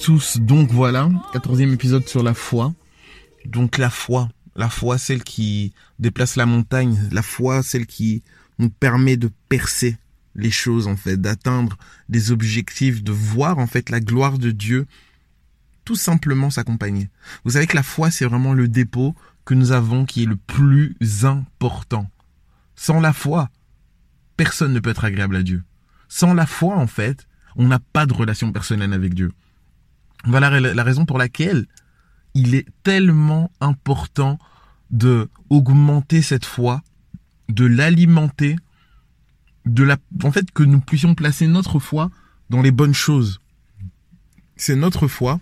tous. Donc voilà, quatorzième épisode sur la foi. Donc la foi, la foi, celle qui déplace la montagne, la foi, celle qui nous permet de percer les choses, en fait, d'atteindre des objectifs, de voir, en fait, la gloire de Dieu tout simplement s'accompagner. Vous savez que la foi, c'est vraiment le dépôt que nous avons qui est le plus important. Sans la foi, personne ne peut être agréable à Dieu. Sans la foi, en fait, on n'a pas de relation personnelle avec Dieu. Voilà la raison pour laquelle il est tellement important de augmenter cette foi, de l'alimenter, de la, en fait, que nous puissions placer notre foi dans les bonnes choses. C'est notre foi,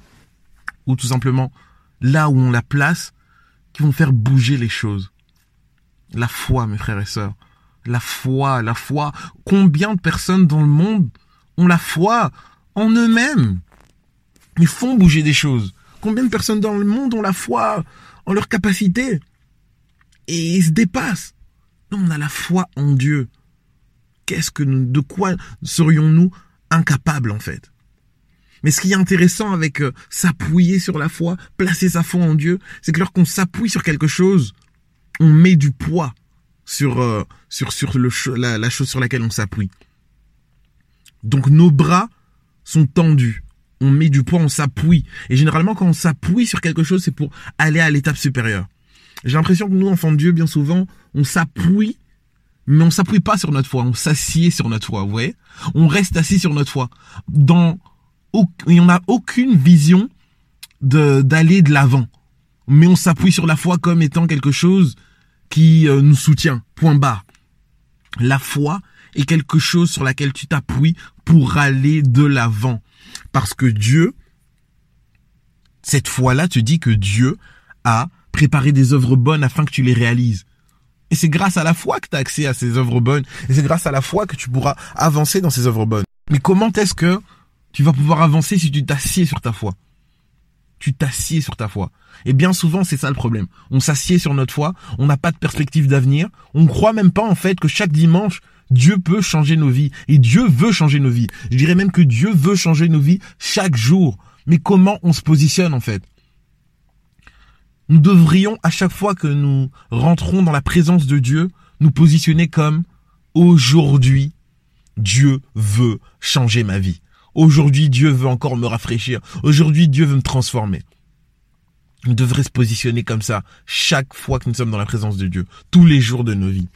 ou tout simplement là où on la place, qui vont faire bouger les choses. La foi, mes frères et sœurs. La foi, la foi. Combien de personnes dans le monde ont la foi en eux-mêmes? Ils font bouger des choses. Combien de personnes dans le monde ont la foi en leur capacité et ils se dépassent Non, on a la foi en Dieu. Qu'est-ce que nous, de quoi serions-nous incapables en fait? Mais ce qui est intéressant avec euh, s'appuyer sur la foi, placer sa foi en Dieu, c'est que lorsqu'on s'appuie sur quelque chose, on met du poids sur euh, sur sur le la chose sur laquelle on s'appuie. Donc nos bras sont tendus. On met du poids, on s'appuie. Et généralement, quand on s'appuie sur quelque chose, c'est pour aller à l'étape supérieure. J'ai l'impression que nous, enfants de Dieu, bien souvent, on s'appuie, mais on s'appuie pas sur notre foi. On s'assied sur notre foi, vous voyez On reste assis sur notre foi. Dans et on n'a aucune vision d'aller de l'avant. Mais on s'appuie sur la foi comme étant quelque chose qui euh, nous soutient. Point barre. La foi est quelque chose sur laquelle tu t'appuies pour aller de l'avant. Parce que Dieu, cette foi-là te dit que Dieu a préparé des œuvres bonnes afin que tu les réalises. Et c'est grâce à la foi que tu as accès à ces œuvres bonnes. Et c'est grâce à la foi que tu pourras avancer dans ces œuvres bonnes. Mais comment est-ce que tu vas pouvoir avancer si tu t'assieds sur ta foi? Tu t'assieds sur ta foi. Et bien souvent, c'est ça le problème. On s'assied sur notre foi, on n'a pas de perspective d'avenir, on ne croit même pas en fait que chaque dimanche, Dieu peut changer nos vies. Et Dieu veut changer nos vies. Je dirais même que Dieu veut changer nos vies chaque jour. Mais comment on se positionne en fait? Nous devrions, à chaque fois que nous rentrons dans la présence de Dieu, nous positionner comme aujourd'hui, Dieu veut changer ma vie. Aujourd'hui, Dieu veut encore me rafraîchir. Aujourd'hui, Dieu veut me transformer. On devrait se positionner comme ça chaque fois que nous sommes dans la présence de Dieu, tous les jours de nos vies.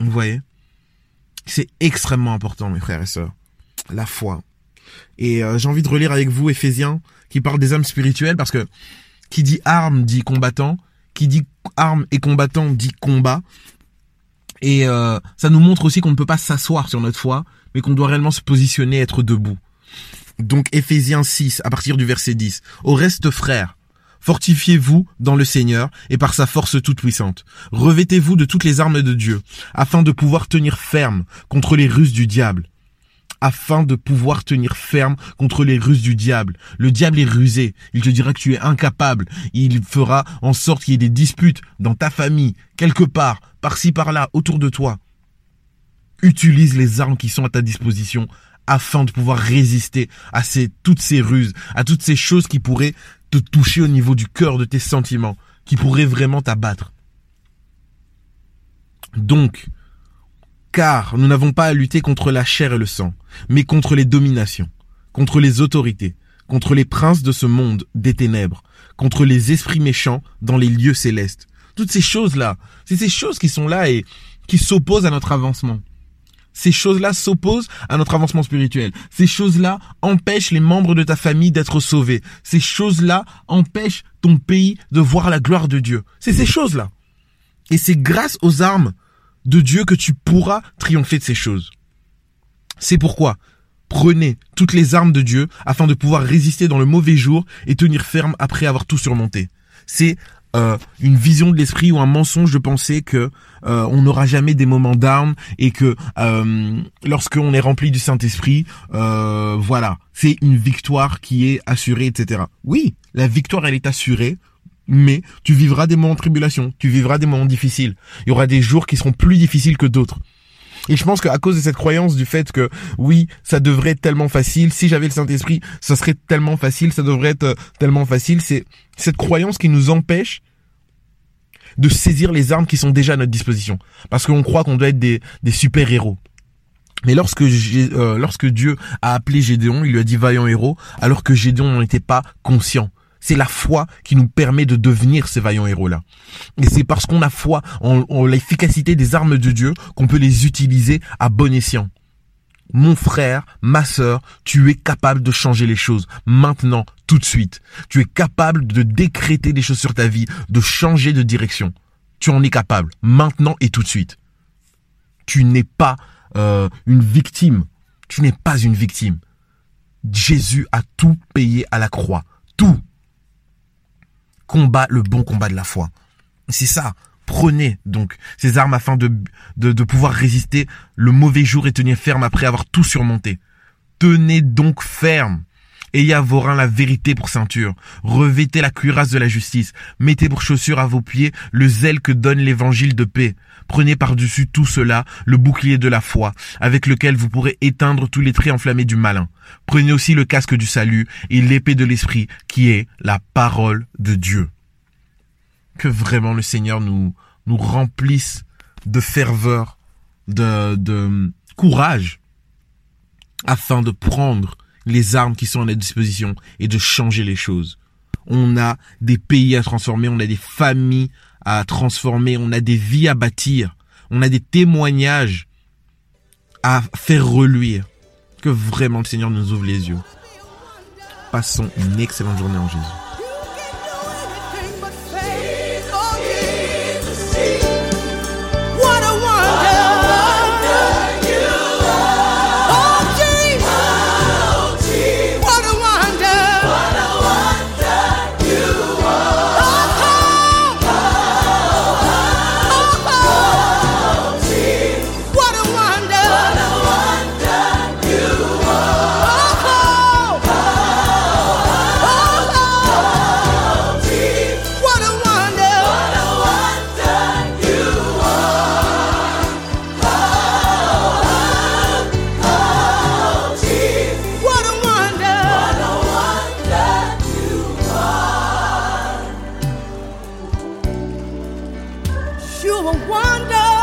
Vous voyez? C'est extrêmement important, mes frères et sœurs. La foi. Et euh, j'ai envie de relire avec vous Éphésiens, qui parle des âmes spirituelles, parce que qui dit arme dit combattant, qui dit arme et combattant dit combat. Et euh, ça nous montre aussi qu'on ne peut pas s'asseoir sur notre foi, mais qu'on doit réellement se positionner, être debout. Donc Ephésiens 6, à partir du verset 10. Au reste, frères, fortifiez-vous dans le Seigneur et par sa force toute puissante. Revêtez-vous de toutes les armes de Dieu, afin de pouvoir tenir ferme contre les ruses du diable. Afin de pouvoir tenir ferme contre les ruses du diable. Le diable est rusé. Il te dira que tu es incapable. Il fera en sorte qu'il y ait des disputes dans ta famille, quelque part, par-ci par-là, autour de toi. Utilise les armes qui sont à ta disposition afin de pouvoir résister à toutes ces ruses, à toutes ces choses qui pourraient toucher au niveau du cœur, de tes sentiments, qui pourraient vraiment t'abattre. Donc, car nous n'avons pas à lutter contre la chair et le sang, mais contre les dominations, contre les autorités, contre les princes de ce monde des ténèbres, contre les esprits méchants dans les lieux célestes. toutes ces choses-là. C'est ces choses qui sont là et qui s'opposent à notre avancement. Ces choses-là s'opposent à notre avancement spirituel. Ces choses-là empêchent les membres de ta famille d'être sauvés. Ces choses-là empêchent ton pays de voir la gloire de Dieu. C'est ces choses-là. Et c'est grâce aux armes de Dieu que tu pourras triompher de ces choses. C'est pourquoi prenez toutes les armes de Dieu afin de pouvoir résister dans le mauvais jour et tenir ferme après avoir tout surmonté. C'est euh, une vision de l'esprit ou un mensonge de penser que euh, on n'aura jamais des moments d'armes et que euh, lorsqu'on est rempli du Saint-Esprit, euh, voilà, c'est une victoire qui est assurée, etc. Oui, la victoire elle est assurée, mais tu vivras des moments de tribulation, tu vivras des moments difficiles. Il y aura des jours qui seront plus difficiles que d'autres. Et je pense qu'à cause de cette croyance du fait que oui, ça devrait être tellement facile, si j'avais le Saint-Esprit, ça serait tellement facile, ça devrait être euh, tellement facile, c'est cette croyance qui nous empêche de saisir les armes qui sont déjà à notre disposition. Parce qu'on croit qu'on doit être des, super-héros. Mais lorsque, euh, lorsque Dieu a appelé Gédéon, il lui a dit vaillant héros, alors que Gédéon n'en était pas conscient. C'est la foi qui nous permet de devenir ces vaillants héros-là. Et c'est parce qu'on a foi en, l'efficacité des armes de Dieu qu'on peut les utiliser à bon escient. Mon frère, ma sœur, tu es capable de changer les choses maintenant, tout de suite. Tu es capable de décréter des choses sur ta vie, de changer de direction. Tu en es capable, maintenant et tout de suite. Tu n'es pas euh, une victime. Tu n'es pas une victime. Jésus a tout payé à la croix. Tout combat le bon combat de la foi. C'est ça. Prenez donc ces armes afin de, de, de pouvoir résister le mauvais jour et tenir ferme après avoir tout surmonté. Tenez donc ferme. Ayez à vos reins la vérité pour ceinture. Revêtez la cuirasse de la justice. Mettez pour chaussure à vos pieds le zèle que donne l'évangile de paix. Prenez par-dessus tout cela le bouclier de la foi, avec lequel vous pourrez éteindre tous les traits enflammés du malin. Prenez aussi le casque du salut et l'épée de l'esprit, qui est la parole de Dieu. Que vraiment le Seigneur nous, nous remplisse de ferveur, de, de courage, afin de prendre les armes qui sont à notre disposition et de changer les choses. On a des pays à transformer, on a des familles à transformer, on a des vies à bâtir, on a des témoignages à faire reluire. Que vraiment le Seigneur nous ouvre les yeux. Passons une excellente journée en Jésus. you a wonder.